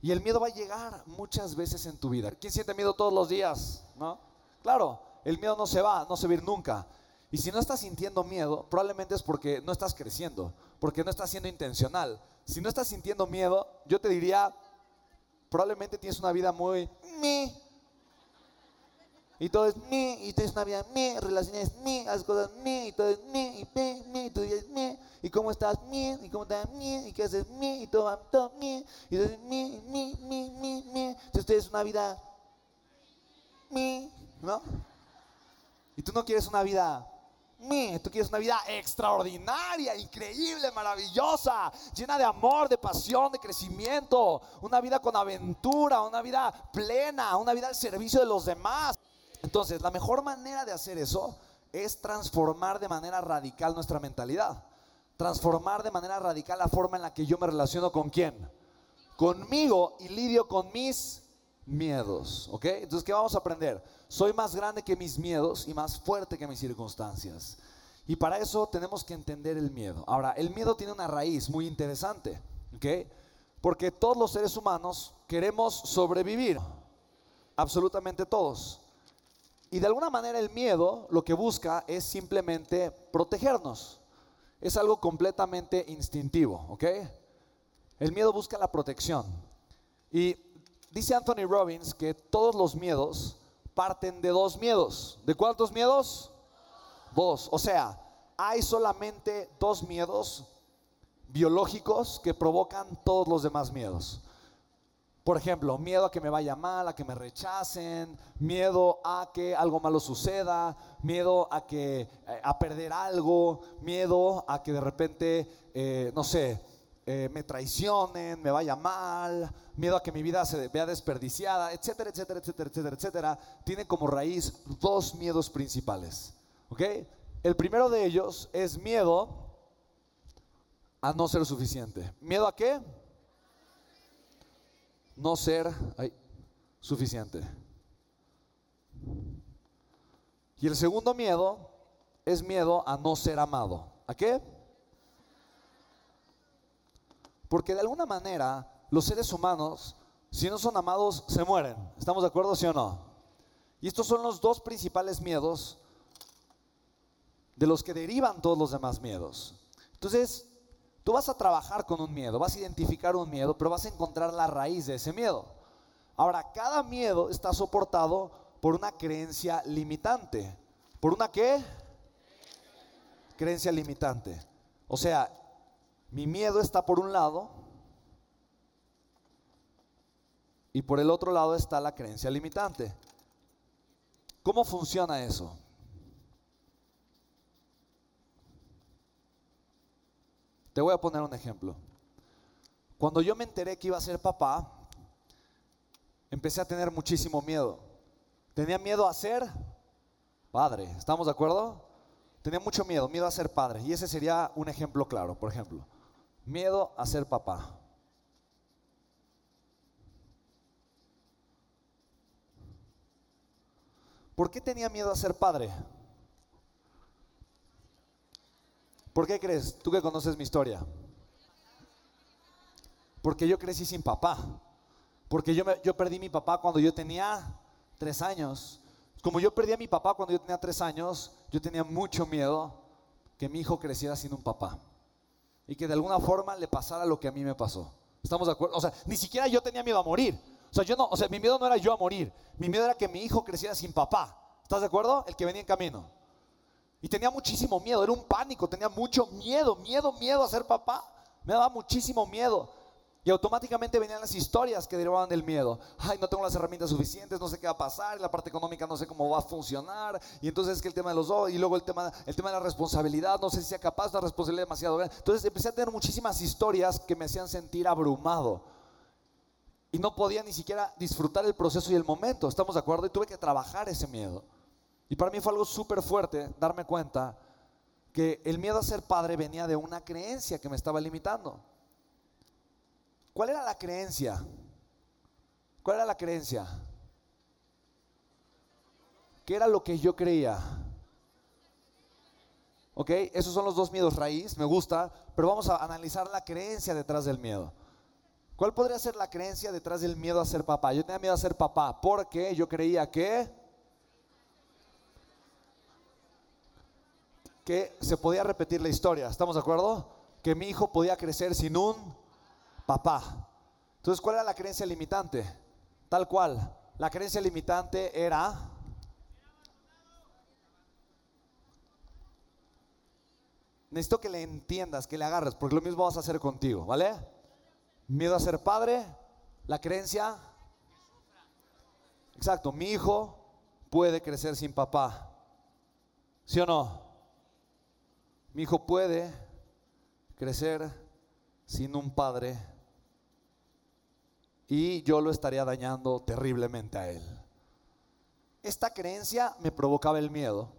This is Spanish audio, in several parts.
Y el miedo va a llegar muchas veces en tu vida. ¿Quién siente miedo todos los días? ¿No? Claro, el miedo no se va, no se va a ir nunca. Y si no estás sintiendo miedo, probablemente es porque no estás creciendo, porque no estás siendo intencional. Si no estás sintiendo miedo, yo te diría, probablemente tienes una vida muy mi. Y todo es mi, y tienes una vida mi, relaciones mi, las cosas mi, y todo es mi, y mi, mi, y tú dices mi, y cómo estás mi, y cómo estás mi, y qué haces mi, y todo todo mi, y todo es mi, mi, mi, mi, mi. Entonces una vida mi, ¿no? Y tú no quieres una vida tú quieres una vida extraordinaria, increíble, maravillosa, llena de amor, de pasión, de crecimiento, una vida con aventura, una vida plena, una vida al servicio de los demás. Entonces, la mejor manera de hacer eso es transformar de manera radical nuestra mentalidad. Transformar de manera radical la forma en la que yo me relaciono con quién. Conmigo y lidio con mis miedos. ¿Ok? Entonces, ¿qué vamos a aprender? Soy más grande que mis miedos y más fuerte que mis circunstancias. Y para eso tenemos que entender el miedo. Ahora, el miedo tiene una raíz muy interesante. ¿Ok? Porque todos los seres humanos queremos sobrevivir. Absolutamente todos. Y de alguna manera el miedo lo que busca es simplemente protegernos. Es algo completamente instintivo, ¿ok? El miedo busca la protección. Y dice Anthony Robbins que todos los miedos parten de dos miedos. ¿De cuántos miedos? Dos. O sea, hay solamente dos miedos biológicos que provocan todos los demás miedos. Por ejemplo, miedo a que me vaya mal, a que me rechacen, miedo a que algo malo suceda, miedo a que eh, a perder algo, miedo a que de repente, eh, no sé, eh, me traicionen, me vaya mal, miedo a que mi vida se vea desperdiciada, etcétera, etcétera, etcétera, etcétera, etcétera, tiene como raíz dos miedos principales. ¿Ok? El primero de ellos es miedo a no ser suficiente. ¿Miedo a qué? No ser suficiente. Y el segundo miedo es miedo a no ser amado. ¿A qué? Porque de alguna manera los seres humanos, si no son amados, se mueren. ¿Estamos de acuerdo, sí o no? Y estos son los dos principales miedos de los que derivan todos los demás miedos. Entonces, Tú vas a trabajar con un miedo, vas a identificar un miedo, pero vas a encontrar la raíz de ese miedo. Ahora, cada miedo está soportado por una creencia limitante. ¿Por una qué? Creencia limitante. O sea, mi miedo está por un lado y por el otro lado está la creencia limitante. ¿Cómo funciona eso? Te voy a poner un ejemplo. Cuando yo me enteré que iba a ser papá, empecé a tener muchísimo miedo. Tenía miedo a ser padre, ¿estamos de acuerdo? Tenía mucho miedo, miedo a ser padre. Y ese sería un ejemplo claro, por ejemplo. Miedo a ser papá. ¿Por qué tenía miedo a ser padre? ¿Por qué crees? Tú que conoces mi historia. Porque yo crecí sin papá. Porque yo, yo perdí mi papá cuando yo tenía tres años. Como yo perdí a mi papá cuando yo tenía tres años, yo tenía mucho miedo que mi hijo creciera sin un papá. Y que de alguna forma le pasara lo que a mí me pasó. ¿Estamos de acuerdo? O sea, ni siquiera yo tenía miedo a morir. O sea, yo no, o sea, mi miedo no era yo a morir. Mi miedo era que mi hijo creciera sin papá. ¿Estás de acuerdo? El que venía en camino. Y tenía muchísimo miedo, era un pánico, tenía mucho miedo, miedo, miedo a ser papá. Me daba muchísimo miedo. Y automáticamente venían las historias que derivaban del miedo. Ay, no tengo las herramientas suficientes, no sé qué va a pasar, la parte económica no sé cómo va a funcionar. Y entonces es que el tema de los dos, y luego el tema, el tema de la responsabilidad, no sé si sea capaz, una responsabilidad demasiado grande. Entonces empecé a tener muchísimas historias que me hacían sentir abrumado. Y no podía ni siquiera disfrutar el proceso y el momento, ¿estamos de acuerdo? Y tuve que trabajar ese miedo. Y para mí fue algo súper fuerte darme cuenta que el miedo a ser padre venía de una creencia que me estaba limitando. ¿Cuál era la creencia? ¿Cuál era la creencia? ¿Qué era lo que yo creía? ¿Ok? Esos son los dos miedos raíz, me gusta, pero vamos a analizar la creencia detrás del miedo. ¿Cuál podría ser la creencia detrás del miedo a ser papá? Yo tenía miedo a ser papá porque yo creía que que se podía repetir la historia. ¿Estamos de acuerdo? Que mi hijo podía crecer sin un papá. Entonces, ¿cuál era la creencia limitante? Tal cual. La creencia limitante era necesito que le entiendas, que le agarres, porque lo mismo vas a hacer contigo, ¿vale? Miedo a ser padre, la creencia. Exacto, mi hijo puede crecer sin papá. ¿Sí o no? Mi hijo puede crecer sin un padre y yo lo estaría dañando terriblemente a él. Esta creencia me provocaba el miedo.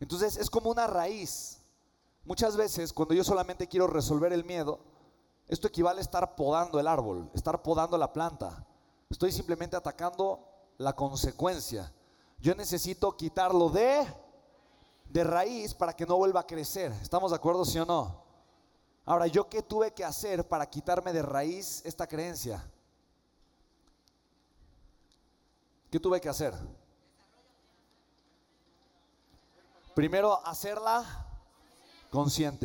Entonces es como una raíz Muchas veces cuando yo solamente quiero resolver el miedo, esto equivale a estar podando el árbol, estar podando la planta. Estoy simplemente atacando la consecuencia. Yo necesito quitarlo de de raíz para que no vuelva a crecer. ¿Estamos de acuerdo, sí o no? Ahora, ¿yo qué tuve que hacer para quitarme de raíz esta creencia? ¿Qué tuve que hacer? Primero, hacerla consciente.